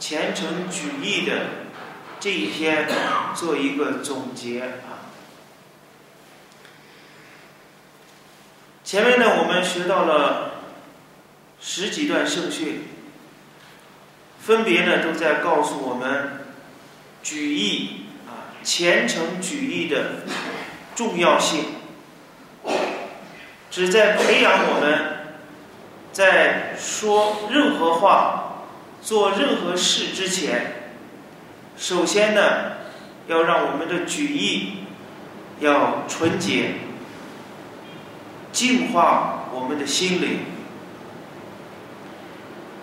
虔诚举义的这一篇做一个总结啊。前面呢，我们学到了十几段圣训，分别呢都在告诉我们举义啊虔诚举义的重要性，旨在培养我们在说任何话、做任何事之前，首先呢要让我们的举义要纯洁。净化我们的心灵，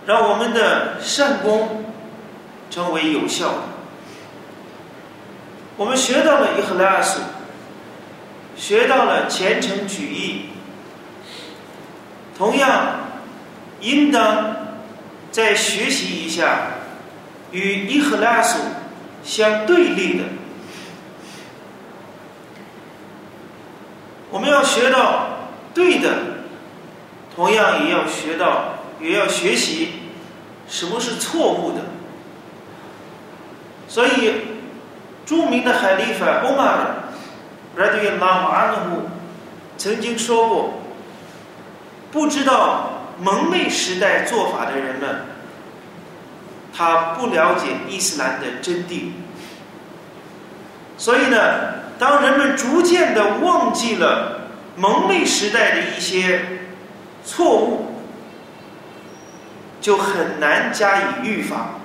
让我们的善功成为有效的。我们学到了伊赫拉斯，学到了虔诚举义，同样应当再学习一下与伊赫拉斯相对立的。我们要学到。对的，同样也要学到，也要学习什么是错误的。所以，著名的海利法欧玛尔·拉迪拉马阿努曾经说过：“不知道蒙昧时代做法的人们，他不了解伊斯兰的真谛。所以呢，当人们逐渐的忘记了。”蒙昧时代的一些错误，就很难加以预防。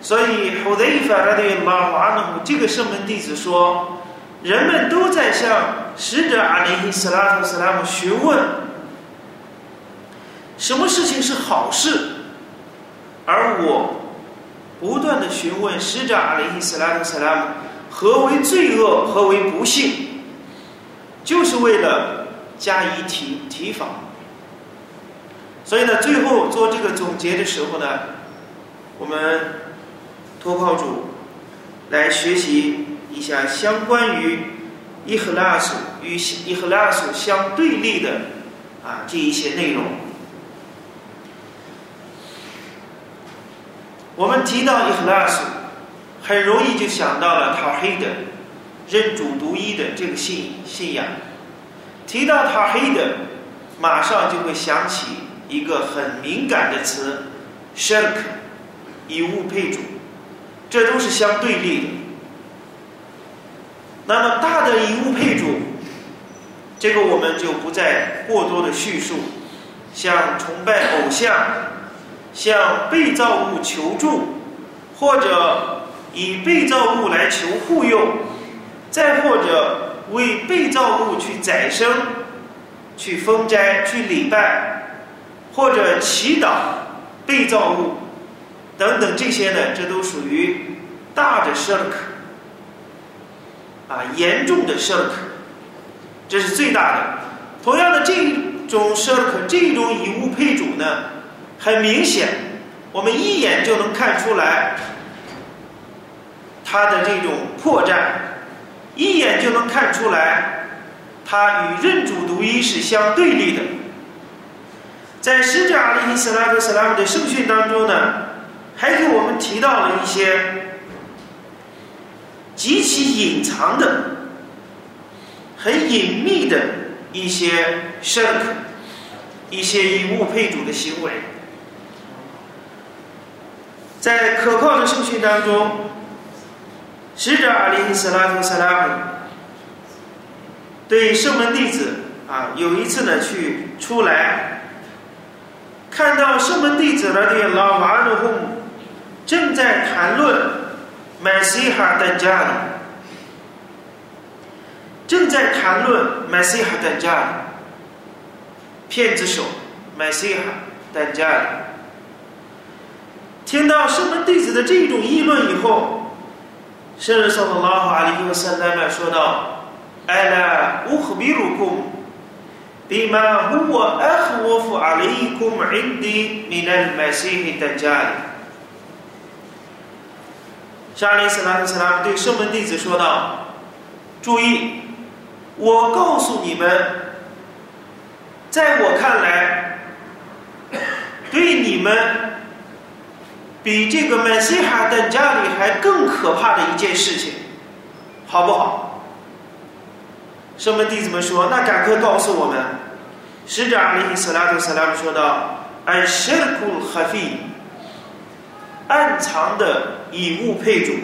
所以，胡德伊法拉的马华努这个圣门弟子说：“人们都在向使者阿里伊斯拉特斯拉姆询问，什么事情是好事，而我不断的询问使者阿里伊斯拉特斯拉姆，何为罪恶，何为不幸。”就是为了加以提提防，所以呢，最后做这个总结的时候呢，我们托靠主来学习一下相关于伊赫拉斯与伊赫拉斯相对立的啊这一些内容。我们提到伊赫拉斯，很容易就想到了塔黑的。认主独一的这个信信仰，提到他黑的，马上就会想起一个很敏感的词，shirk，以物配主，这都是相对立的。那么大的以物配主，这个我们就不再过多的叙述，像崇拜偶像，向被造物求助，或者以被造物来求护佑。再或者为被造物去宰生、去封斋、去礼拜，或者祈祷被造物等等这些呢，这都属于大的 shirk 啊，严重的 shirk，这是最大的。同样的，这种 shirk 这种以物配主呢，很明显，我们一眼就能看出来它的这种破绽。一眼就能看出来，它与认主独一是相对立的。在使者阿里·斯拉特·斯拉姆的圣训当中呢，还给我们提到了一些极其隐藏的、很隐秘的一些 shirk，一些以物配主的行为。在可靠的圣训当中。使者阿里·斯拉图·萨拉姆对圣门弟子啊，有一次呢去出来，看到圣门弟子的这老瓦努洪正在谈论麦西哈的家里，正在谈论麦西哈的家里，骗子手麦西哈的家里，听到圣门弟子的这种议论以后。圣人说的拉哈里和圣代们说道：“艾拉乌赫比鲁库，比马胡沃阿赫沃夫阿里库姆印迪米奈麦西希等家里。”沙利斯拉克斯拉对圣门弟子说道：“注意，我告诉你们，在我看来，对你们。”比这个麦西哈等家里还更可怕的一件事情，好不好？圣门弟子们说：“那赶快告诉我们。”使者阿里斯拉图斯拉姆说道：“安什库哈菲，暗藏的以物配主。”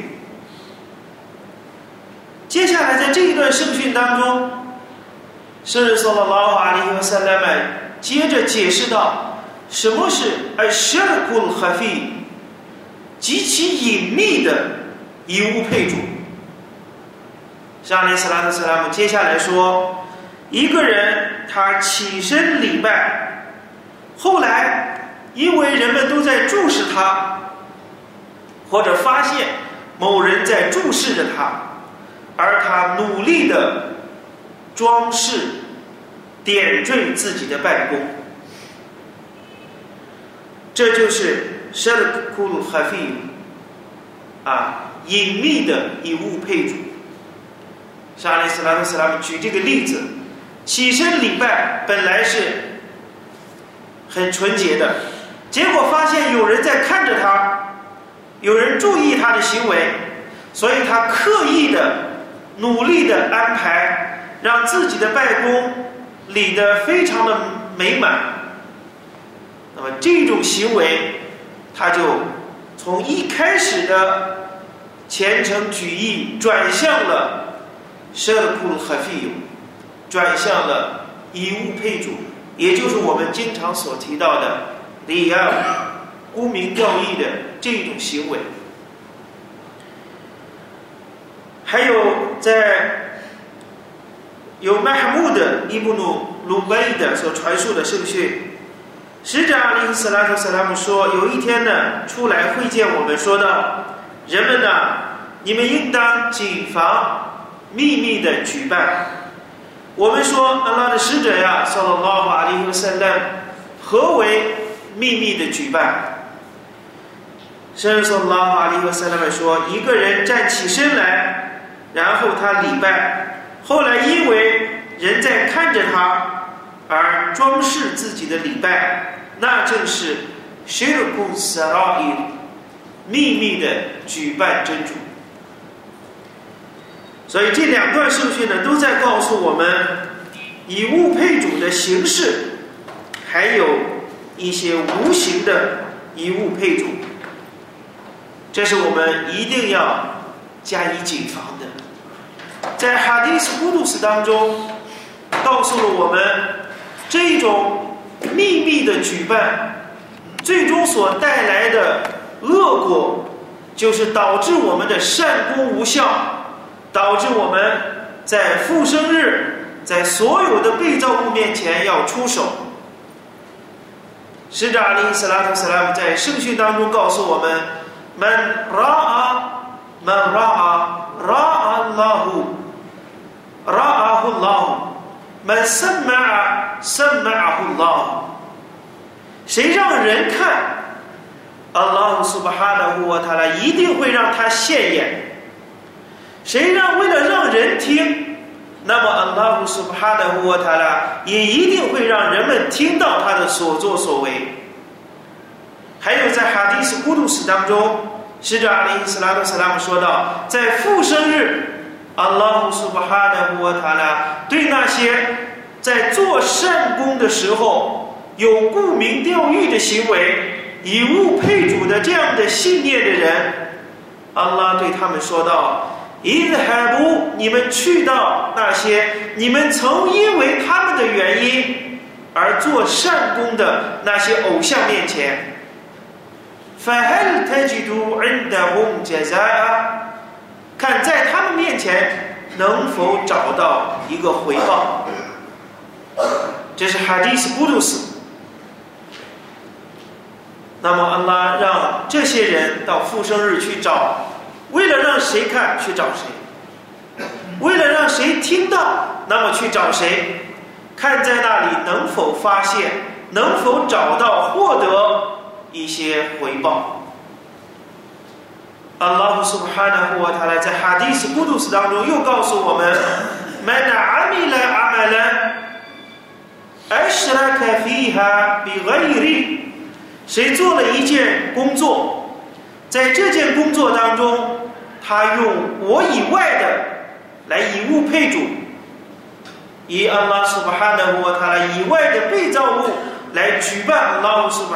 接下来在这一段圣训当中，圣人说了拉阿里和萨拉曼接着解释道：“什么是安什库哈菲？”极其隐秘的以物配主。沙利斯拉特斯拉姆接下来说，一个人他起身礼拜，后来因为人们都在注视他，或者发现某人在注视着他，而他努力的装饰、点缀自己的拜功，这就是。舍勒库鲁哈菲，啊，隐秘的以物配主。沙利斯拉特斯拉姆举这个例子，起身礼拜本来是很纯洁的，结果发现有人在看着他，有人注意他的行为，所以他刻意的、努力的安排，让自己的拜功理得非常的美满。那么这种行为。他就从一开始的虔诚举义转向了舍库鲁哈费用，转向了以物配主，也就是我们经常所提到的里亚沽名钓誉的这种行为。还有在有麦哈穆的伊布努鲁贝的所传述的圣训。使者阿里·斯拉特·斯拉姆说：“有一天呢，出来会见我们，说道：人们呢，你们应当谨防秘密的举办。我们说，阿拉的使者呀，说了拉法利和圣诞，何为秘密的举办？圣人说拉法里和圣诞说，一个人站起身来，然后他礼拜，后来因为人在看着他。”而装饰自己的礼拜，那正是 shirku sarai 秘密的举办真主。所以这两段圣训呢，都在告诉我们以物配主的形式，还有一些无形的以物配主，这是我们一定要加以谨防的。在哈迪斯布鲁斯当中，告诉了我们。这种秘密的举办，最终所带来的恶果，就是导致我们的善功无效，导致我们在复生日，在所有的被造物面前要出手。使者阿里·斯拉特·斯拉姆在圣训当中告诉我们：“Man ra'a man ra'a ra'a Allahu ra'ahu Allahu。” Man sama'a sama'ahu Allah，谁让人看，Allah Subhanahu wa Taala 一定会让他现眼。谁让为了让人听，那么 Allah Subhanahu wa Taala 也一定会让人们听到他的所作所为。还有在哈迪斯古鲁斯当中，使者阿里·斯拉克·斯拉姆说道，在复生日。阿拉苏巴哈的穆塔拉对那些在做善功的时候有沽名钓誉的行为、以物配主的这样的信念的人，阿拉对他们说道 伊兹海布，你们去到那些你们曾因为他们的原因而做善功的那些偶像面前。فهل تجدوا عندهم جزاء 看在他们面前能否找到一个回报？这是哈迪斯布鲁斯。那么，安拉让这些人到复生日去找，为了让谁看去找谁，为了让谁听到，那么去找谁，看在那里能否发现，能否找到获得一些回报。阿拉苏布哈纳胡他来在哈迪斯古杜斯当中又告诉我们：“Man amila amalan ashraka fiha bighayri。”谁做了一件工作，在这件工作当中，他用我以外的来以物配主，以阿拉苏布哈纳胡他来以外的被造物来举办阿拉苏布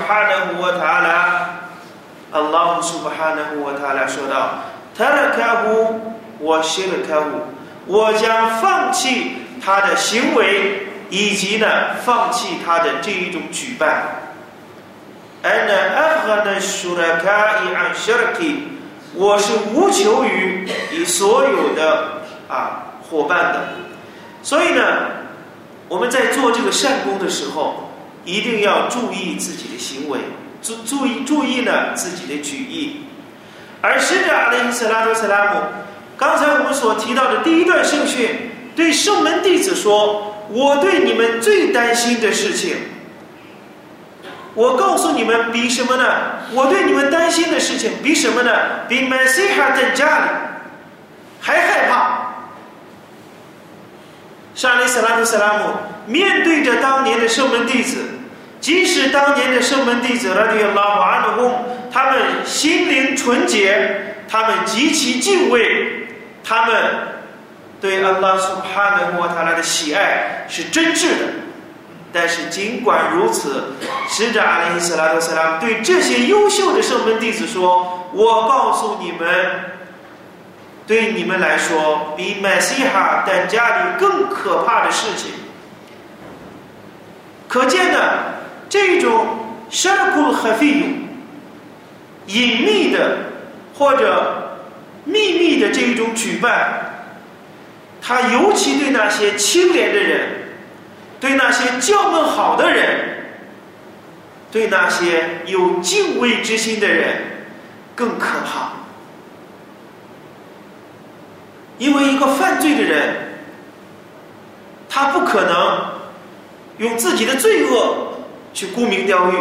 Allahu subhanahu wa taala 说道：“他的客户，我新的客户，我将放弃他的行为，以及呢，放弃他的这一种举办。And afan shuraka in shuriki，我是无求于你所有的啊伙伴的。所以呢，我们在做这个善功的时候，一定要注意自己的行为。”注注意注意了自己的举意，而使者阿里斯拉多斯拉姆，刚才我们所提到的第一段圣训，对圣门弟子说：“我对你们最担心的事情，我告诉你们，比什么呢？我对你们担心的事情比什么呢？比麦西哈在家里还害怕。”沙利斯拉图斯拉姆面对着当年的圣门弟子。即使当年的圣门弟子拉迪拉瓦安的公，他们心灵纯洁，他们极其敬畏，他们对安拉苏哈的莫塔拉的喜爱是真挚的。但是尽管如此，使者阿里斯拉特斯拉对这些优秀的圣门弟子说：“我告诉你们，对你们来说，比麦西哈在家里更可怕的事情。可见呢。”这种 sharkul hafiy 隐秘的或者秘密的这一种举办，他尤其对那些清廉的人，对那些教门好的人，对那些有敬畏之心的人更可怕，因为一个犯罪的人，他不可能用自己的罪恶。去沽名钓誉，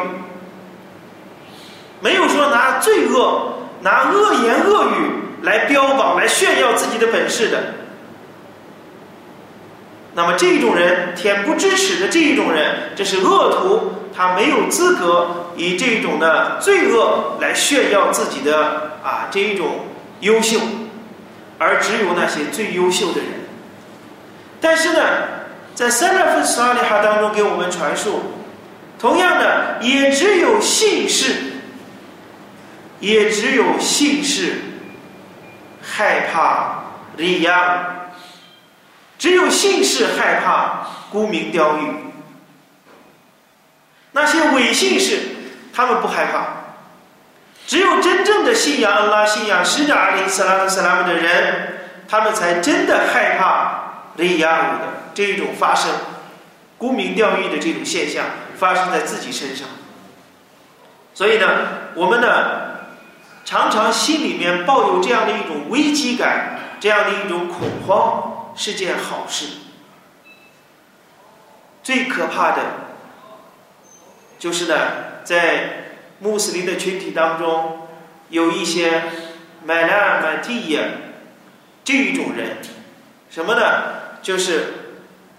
没有说拿罪恶、拿恶言恶语来标榜、来炫耀自己的本事的。那么这种人，恬不知耻的这一种人，这是恶徒，他没有资格以这种的罪恶来炫耀自己的啊这一种优秀，而只有那些最优秀的人。但是呢，在三月份十二里哈当中给我们传述。同样的，也只有姓氏，也只有姓氏害怕利亚，只有姓氏害怕沽名钓誉。那些伪姓氏，他们不害怕。只有真正的信仰安拉、信仰使者阿里·斯拉姆·斯拉姆的人，他们才真的害怕利亚的这一种发生，沽名钓誉的这种现象。发生在自己身上，所以呢，我们呢，常常心里面抱有这样的一种危机感，这样的一种恐慌，是件好事。最可怕的，就是呢，在穆斯林的群体当中，有一些买拉买蒂亚这一种人，什么呢？就是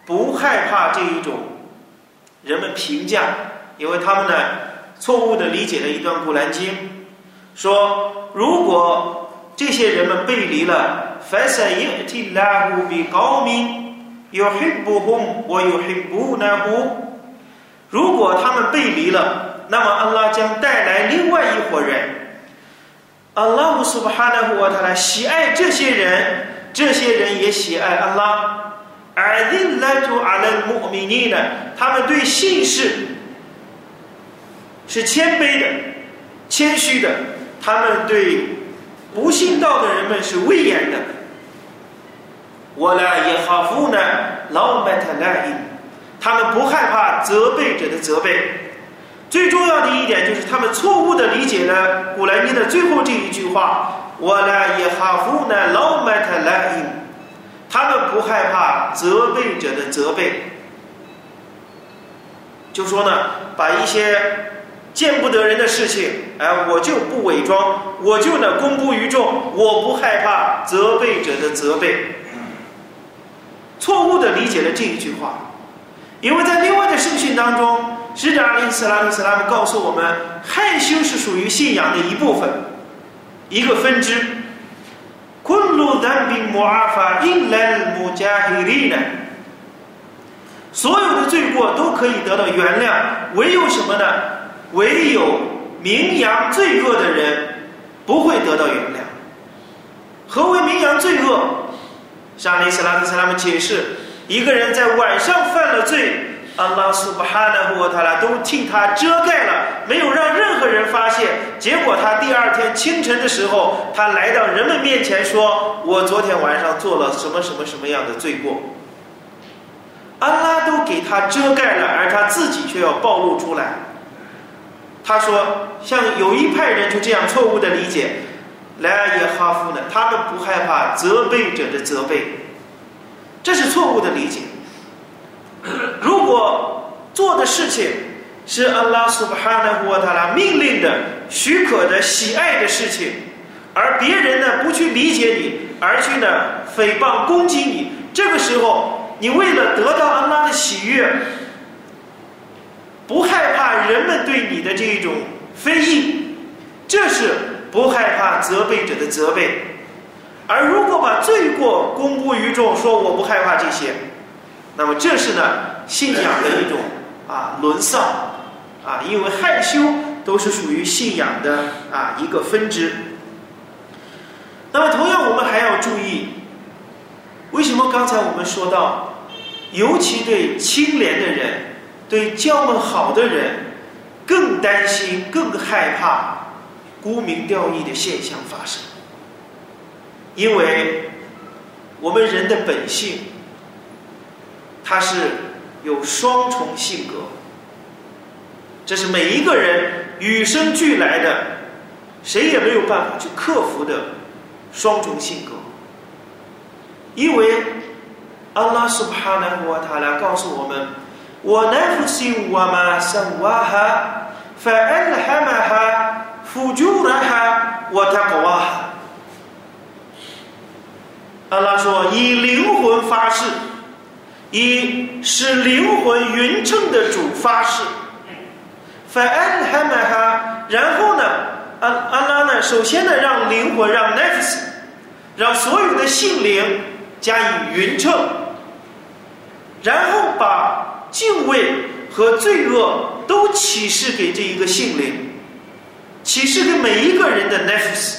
不害怕这一种。人们评价，因为他们呢错误的理解了一段古兰经，说如果这些人们背离了，فَسَيَأْتِي اللَّهُ بِقَوْمٍ يُحِبُّهُمْ وَيُحِبُّونَهُ 如果他们背离了，那么安拉将带来另外一伙人，安拉姆苏巴哈纳胡瓦塔拉喜爱这些人， 这些人也喜爱安拉。 而令来图阿勒穆米尼呢，他们对信士是谦卑的、谦虚的，他们对不信道的人们是威严的。我呢也哈夫呢，老麦特莱因，他们不害怕责备者的责备。最重要的一点就是他们错误的理解了古兰经的最后这一句话：我呢也哈夫呢，老麦特莱因，他们不害怕责备者的责备。就说呢，把一些见不得人的事情，哎，我就不伪装，我就呢公布于众，我不害怕责备者的责备。错误的理解了这一句话，因为在另外的圣训当中，使者阿里斯拉姆斯拉姆告诉我们，害羞是属于信仰的一部分，一个分支。昆鲁丹宾摩阿法因兰姆加黑利呢？所有的罪过都可以得到原谅，唯有什么呢？唯有名扬罪恶的人不会得到原谅。何为名扬罪恶？沙利斯拉特斯拉姆解释：一个人在晚上犯了罪，阿拉苏巴哈纳和他拉都替他遮盖了，没有让任何人发现。结果他第二天清晨的时候，他来到人们面前说：“我昨天晚上做了什么什么什么样的罪过？”安拉都给他遮盖了，而他自己却要暴露出来。他说：“像有一派人就这样错误的理解。”莱阿耶哈夫呢？他们不害怕责备者的责备，这是错误的理解。如果做的事情是阿拉苏巴哈纳胡塔拉命令的、许可的、喜爱的事情，而别人呢不去理解你，而去呢诽谤攻击你，这个时候你为了得到安拉的喜悦，不害怕人们对你的这种非议，这是。不害怕责备者的责备，而如果把罪过公布于众，说我不害怕这些，那么这是呢信仰的一种啊沦丧啊，因为害羞都是属于信仰的啊一个分支。那么同样，我们还要注意，为什么刚才我们说到，尤其对清廉的人、对教门好的人，更担心、更害怕。沽名钓誉的现象发生，因为我们人的本性，它是有双重性格，这是每一个人与生俱来的，谁也没有办法去克服的双重性格。因为阿拉苏巴纳胡塔拉告诉我们：“我乃夫心我玛生瓦哈，法恩哈玛哈。”辅助了哈，我他搞啊！阿拉说以灵魂发誓，以使灵魂匀称的主发誓。反安还买哈，然后呢，阿阿拉呢，首先呢，让灵魂让 nefs，让所有的性灵加以匀称，然后把敬畏和罪恶都启示给这一个性灵。启示给每一个人的 nefs，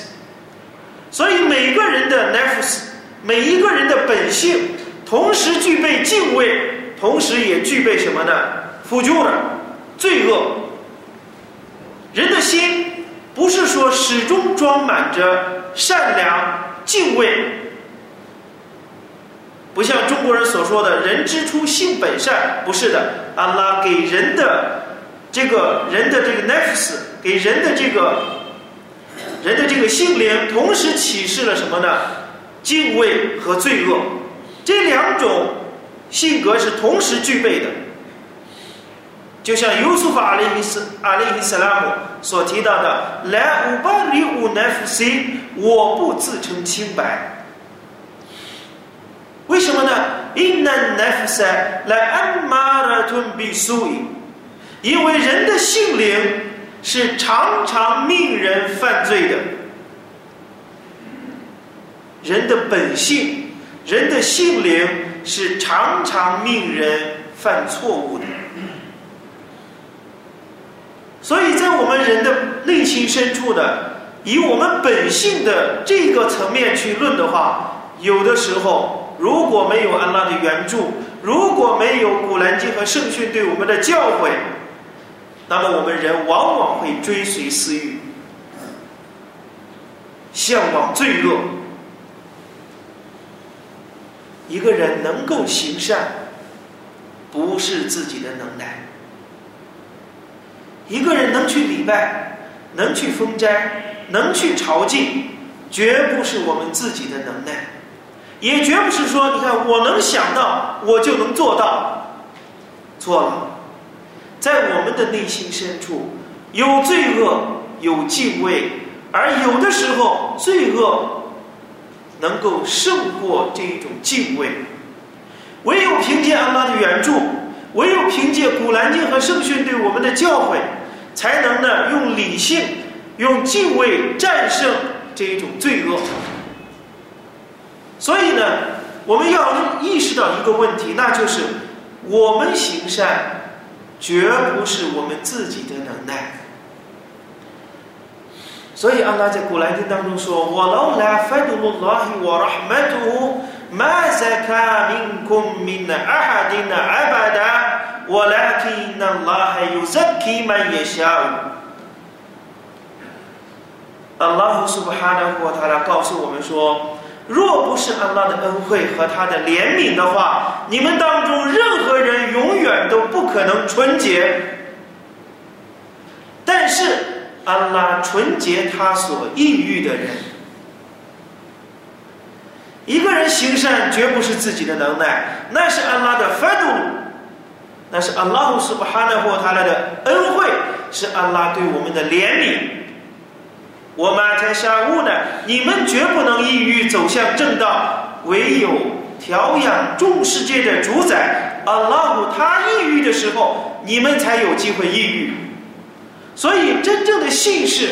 所以每个人的 nefs，每一个人的本性，同时具备敬畏，同时也具备什么呢？辅助的罪恶。人的心不是说始终装满着善良、敬畏，不像中国人所说的“人之初，性本善”，不是的。阿拉给人的这个人的这个 nefs。给人的这个人的这个性灵，同时启示了什么呢？敬畏和罪恶这两种性格是同时具备的。就像尤素法阿里伊斯阿里伊斯拉姆所提到的：“来乌巴里乌奈夫西，我不自称清白。”为什么呢？因奈奈夫塞来安马尔吞比苏伊，因为人的性灵。是常常命人犯罪的，人的本性，人的性灵是常常命人犯错误的。所以在我们人的内心深处的，以我们本性的这个层面去论的话，有的时候如果没有安拉的援助，如果没有古兰经和圣训对我们的教诲，那么我们人往往会追随私欲，向往罪恶。一个人能够行善，不是自己的能耐。一个人能去礼拜，能去封斋，能去朝觐，绝不是我们自己的能耐，也绝不是说，你看我能想到，我就能做到。错了，在我们的内心深处，有罪恶，有敬畏，而有的时候，罪恶能够胜过这一种敬畏。唯有凭借安拉的援助，唯有凭借古兰经和圣训对我们的教诲。才能呢用理性、用敬畏战胜这一种罪恶。所以呢，我们要意识到一个问题，那就是我们行善绝不是我们自己的能耐。所以，阿拉在古兰经当中说：“我老来发度鲁拉希我拉麦图，马赛卡明空明的阿哈丁的阿巴达。”我来听那拉还有人开门也下。阿拉苏布哈纳国他来告诉我们说：若不是安拉的恩惠和他的怜悯的话，你们当中任何人永远都不可能纯洁。但是安拉纯洁他所抑郁的人。一个人行善绝不是自己的能耐，那是安拉的法度。那是安拉呼斯巴哈纳霍他来的恩惠，是安拉对我们的怜悯。我们在下悟呢，你们绝不能抑郁走向正道，唯有调养众世界的主宰安拉呼他抑郁的时候，你们才有机会抑郁。所以，真正的信士、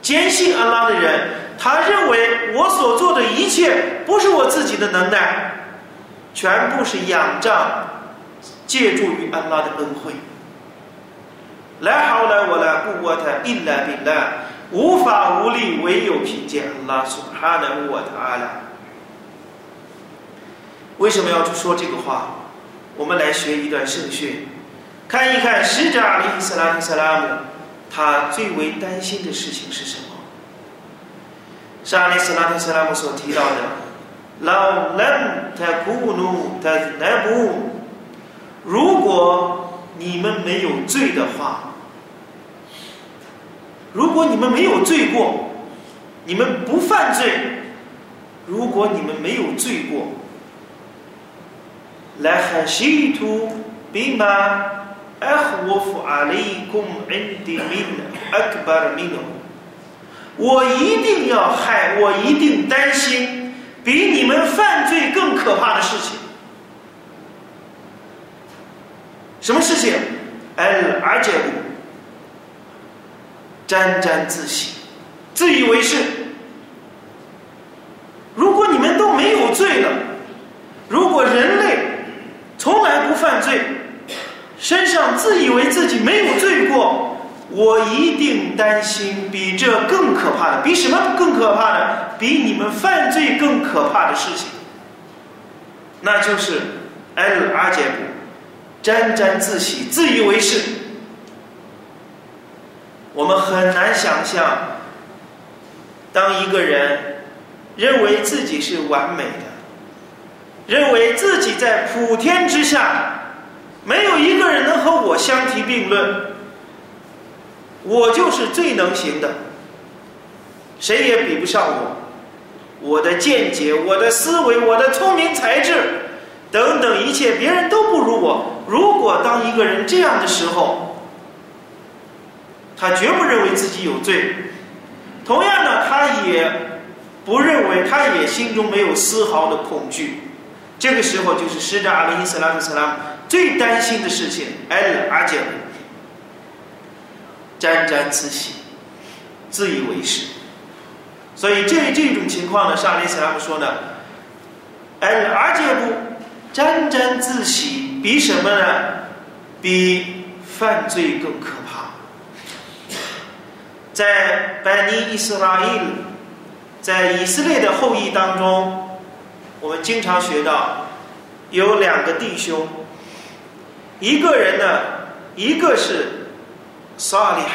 坚信安拉的人，他认为我所做的一切不是我自己的能耐，全部是仰仗。借助于安拉的恩惠，来好来，我来不过他一来比来，无法无力，唯有凭借安拉苏哈的我他了。为什么要说这个话？我们来学一段圣训，看一看使者阿里斯拉姆萨拉姆他最为担心的事情是什么？是阿里斯拉姆萨拉姆所提到的：“老人他苦怒，他难不。”如果你们没有罪的话，如果你们没有罪过，你们不犯罪，如果你们没有罪过，来哈西图比玛阿霍夫阿里贡恩迪米阿克巴尔米诺，我一定要害，我一定担心比你们犯罪更可怕的事情。什么事情？哎，而且沾沾自喜，自以为是。如果你们都没有罪了，如果人类从来不犯罪，身上自以为自己没有罪过，我一定担心比这更可怕的，比什么更可怕的？比你们犯罪更可怕的事情，那就是艾阿杰布。沾沾自喜、自以为是，我们很难想象，当一个人认为自己是完美的，认为自己在普天之下没有一个人能和我相提并论，我就是最能行的，谁也比不上我，我的见解、我的思维、我的聪明才智等等一切，别人都不如我。如果当一个人这样的时候，他绝不认为自己有罪，同样的，他也不认为，他也心中没有丝毫的恐惧。这个时候，就是使者阿里伊斯兰特拉最担心的事情。埃尔，阿姐，沾沾自喜，自以为是。所以这这种情况呢，沙利斯拉姆说呢，埃尔，阿姐不沾沾自喜。比什么呢？比犯罪更可怕。在班尼伊斯拉伊，在以色列的后裔当中，我们经常学到有两个弟兄，一个人呢，一个是萨利亚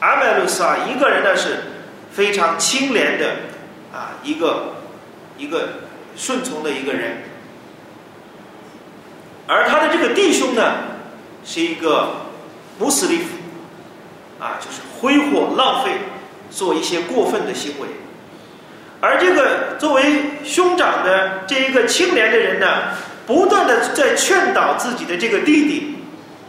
阿麦鲁萨，一个人呢是非常清廉的啊，一个一个顺从的一个人，而他的这个弟兄呢是一个穆斯林，啊，就是挥霍浪费，做一些过分的行为。而这个作为兄长的这一个清廉的人呢，不断的在劝导自己的这个弟弟，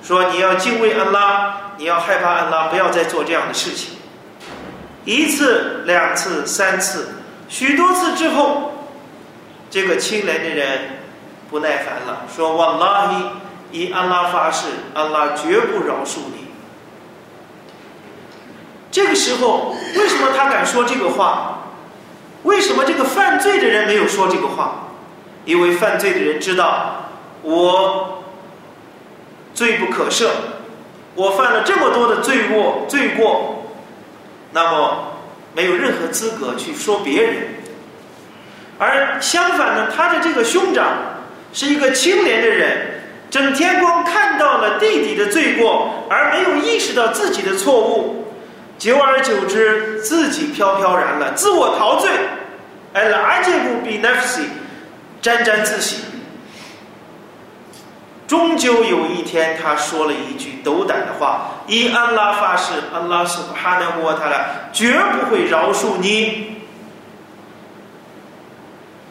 说你要敬畏安拉，你要害怕安拉，不要再做这样的事情。一次、两次、三次，许多次之后，这个清廉的人不耐烦了，说：“瓦拉伊，以安拉发誓，安拉绝不饶恕你。”这个时候，为什么他敢说这个话？为什么这个犯罪的人没有说这个话？因为犯罪的人知道我罪不可赦，我犯了这么多的罪过，罪过，那么没有任何资格去说别人。而相反呢，他的这个兄长是一个清廉的人，整天光看到了弟弟的罪过，而没有意识到自己的错误。久而久之，自己飘飘然了，自我陶醉，哎，拉杰布比奈夫西，沾沾自喜。终究有一天，他说了一句斗胆的话：“以安拉发誓，安拉苏哈纳沃塔拉绝不会饶恕你。”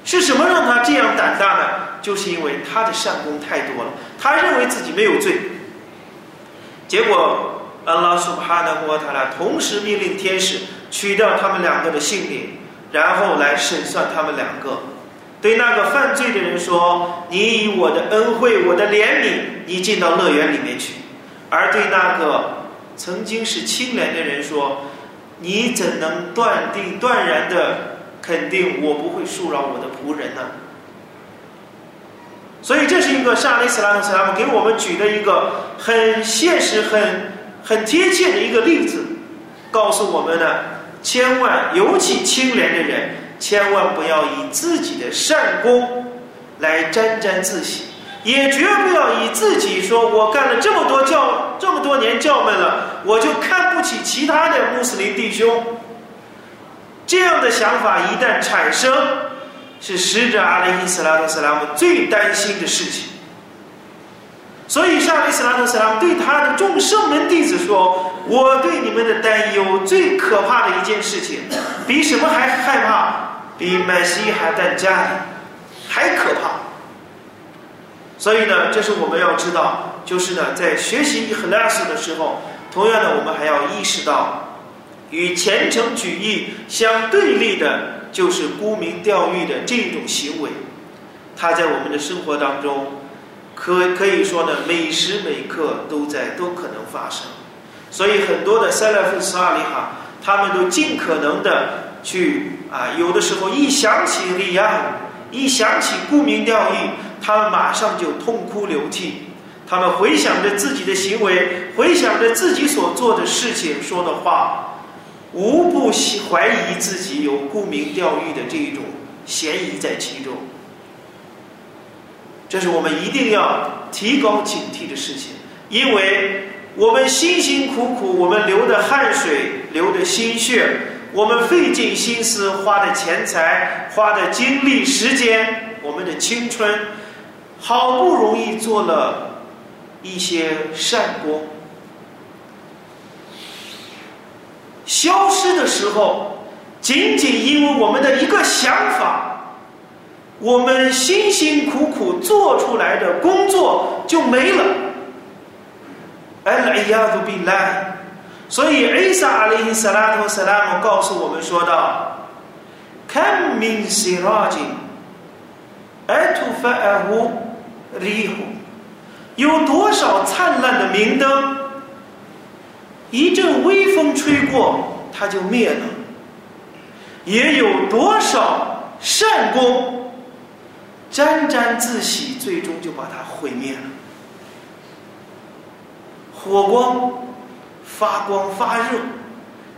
是什么让他这样胆大呢？就是因为他的善功太多了，他认为自己没有罪，结果。安拉苏哈纳沃塔拉同时命令天使取掉他们两个的性命，然后来审算他们两个。对那个犯罪的人说：“你以我的恩惠、我的怜悯，你进到乐园里面去。”而对那个曾经是清廉的人说：“你怎能断定、断然的肯定我不会恕饶我的仆人呢？”所以，这是一个沙利斯拉特斯拉姆给我们举的一个很现实、很。很贴切的一个例子，告诉我们呢，千万尤其清廉的人，千万不要以自己的善功来沾沾自喜，也绝不要以自己说我干了这么多教这么多年教门了，我就看不起其他的穆斯林弟兄。这样的想法一旦产生，是使者阿里伊斯拉特斯拉姆最担心的事情。所以，沙利斯拉特斯拉对他的众圣门弟子说：“我对你们的担忧最可怕的一件事情，比什么还害怕？比麦西还在家还可怕。”所以呢，这是我们要知道，就是呢，在学习伊赫拉斯的时候，同样的，我们还要意识到，与虔诚举义相对立的，就是沽名钓誉的这种行为，它在我们的生活当中。可可以说呢，每时每刻都在都可能发生，所以很多的塞勒夫斯阿里哈，他们都尽可能的去啊，有的时候一想起利亚，一想起沽名钓誉，他们马上就痛哭流涕，他们回想着自己的行为，回想着自己所做的事情、说的话，无不怀疑自己有沽名钓誉的这一种嫌疑在其中。这是我们一定要提高警惕的事情，因为我们辛辛苦苦，我们流的汗水、流的心血，我们费尽心思花的钱财、花的精力、时间，我们的青春，好不容易做了一些善功，消失的时候，仅仅因为我们的一个想法。我们辛辛苦苦做出来的工作就没了。哎呀，都比来，所以艾萨阿里斯拉托斯拉姆告诉我们说道：“看明西拉金，艾图法尔乌里胡，有多少灿烂的明灯，一阵微风吹过，它就灭了；也有多少善功。”沾沾自喜，最终就把它毁灭了。火光发光发热，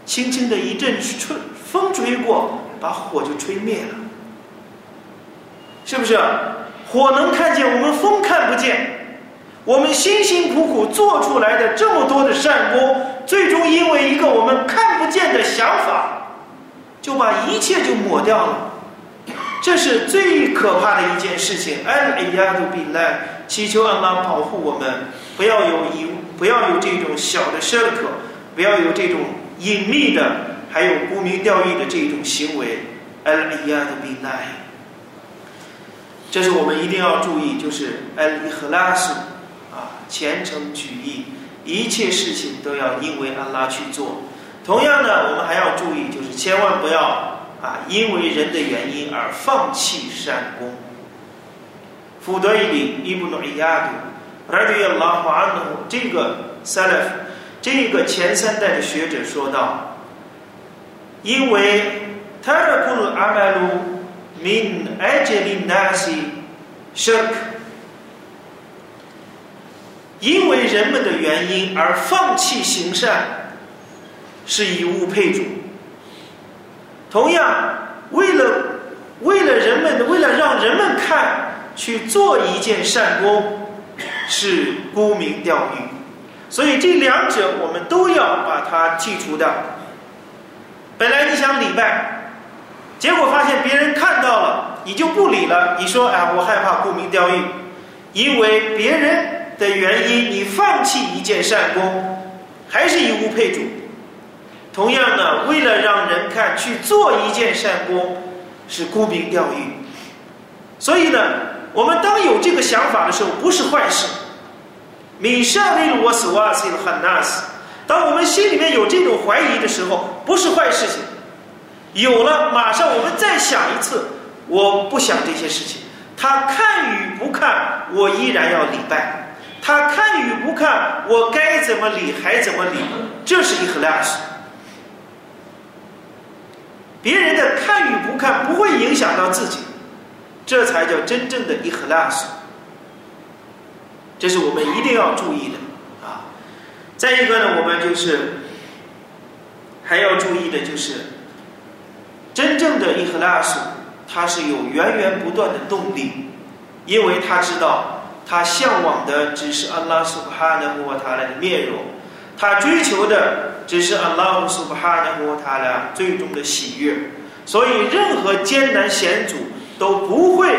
轻轻的一阵吹风吹过，把火就吹灭了。是不是？火能看见，我们风看不见。我们辛辛苦苦做出来的这么多的善功，最终因为一个我们看不见的想法，就把一切就抹掉了。这是最可怕的一件事情。哎呀，都比来祈求安拉保护我们，不要有隐，不要有这种小的 shirk，不要有这种隐秘的，还有沽名钓誉的这种行为。哎呀，都比来，这是我们一定要注意，就是哎和拉苏。虔诚举义，一切事情都要因为安拉去做。同样的，我们还要注意，就是千万不要啊，因为人的原因而放弃善功。福德伊里伊布诺伊亚杜，拉迪亚拉华安努这个 salaf 这个前三代的学者说道：因为他的库阿麦鲁 min ajli nasi shirk。因为人们的原因而放弃行善，是以物配主。同样，为了为了人们，为了让人们看去做一件善功，是沽名钓誉。所以这两者我们都要把它剔除掉。本来你想礼拜，结果发现别人看到了，你就不理了。你说：“哎，我害怕沽名钓誉，因为别人。”的原因，你放弃一件善功，还是以物配主。同样的，为了让人看去做一件善功，是沽名钓誉。所以呢，我们当有这个想法的时候，不是坏事。米善为罗斯瓦西汉纳斯，当我们心里面有这种怀疑的时候，不是坏事情。有了，马上我们再想一次，我不想这些事情。他看与不看，我依然要礼拜。他看与不看，我该怎么理还怎么理，这是一和拉斯。别人的看与不看不会影响到自己，这才叫真正的伊和拉斯。这是我们一定要注意的啊！再一个呢，我们就是还要注意的就是，真正的伊和拉斯，它是有源源不断的动力，因为他知道。他向往的只是安拉苏巴哈纳胡塔拉的面容，他追求的只是安拉苏巴哈纳胡塔拉最终的喜悦，所以任何艰难险阻都不会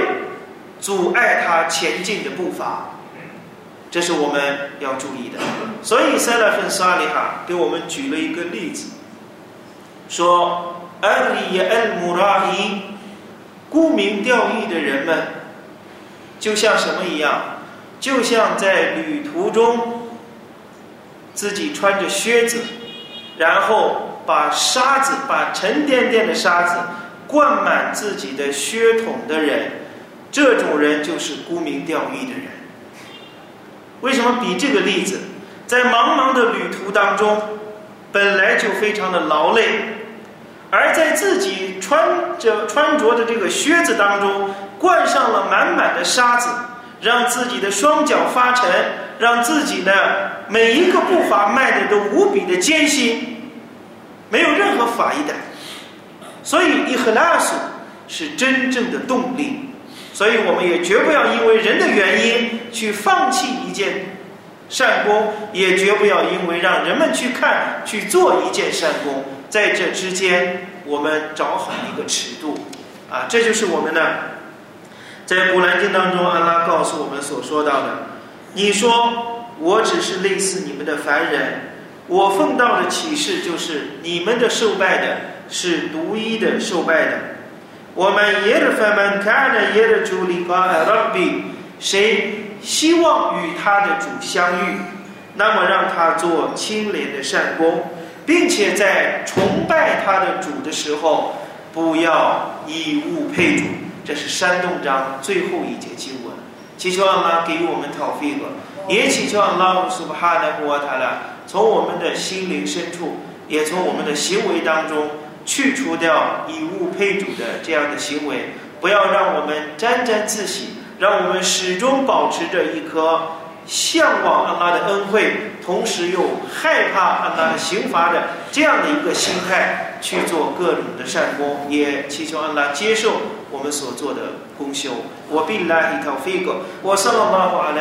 阻碍他前进的步伐，这是我们要注意的。所以塞拉芬萨里哈给我们举了一个例子，说安里恩穆拉伊，沽名钓誉的人们，就像什么一样？就像在旅途中，自己穿着靴子，然后把沙子、把沉甸甸的沙子灌满自己的靴筒的人，这种人就是沽名钓誉的人。为什么比这个例子？在茫茫的旅途当中，本来就非常的劳累，而在自己穿着穿着的这个靴子当中，灌上了满满的沙子。让自己的双脚发沉，让自己的每一个步伐迈的都无比的艰辛，没有任何法益的。所以伊赫拉斯是真正的动力。所以我们也绝不要因为人的原因去放弃一件善功，也绝不要因为让人们去看去做一件善功，在这之间我们找好一个尺度啊，这就是我们的。在古兰经当中，安拉告诉我们所说到的：“你说我只是类似你们的凡人，我奉道的启示就是你们的受拜的是独一的受拜的。我们耶尔凡曼看着耶尔主里巴阿拉比，谁希望与他的主相遇，那么让他做清廉的善功，并且在崇拜他的主的时候，不要以物配主。”这是山洞章最后一节经文，祈求阿拉给予我们讨费格，也祈求阿拉苏巴哈纳布瓦塔拉从我们的心灵深处，也从我们的行为当中去除掉以物配主的这样的行为，不要让我们沾沾自喜，让我们始终保持着一颗向往阿拉的恩惠，同时又害怕阿拉刑罚的这样的一个心态去做各种的善功，也祈求阿拉接受。我们所做的功修。我并来一条飞狗。我上了马华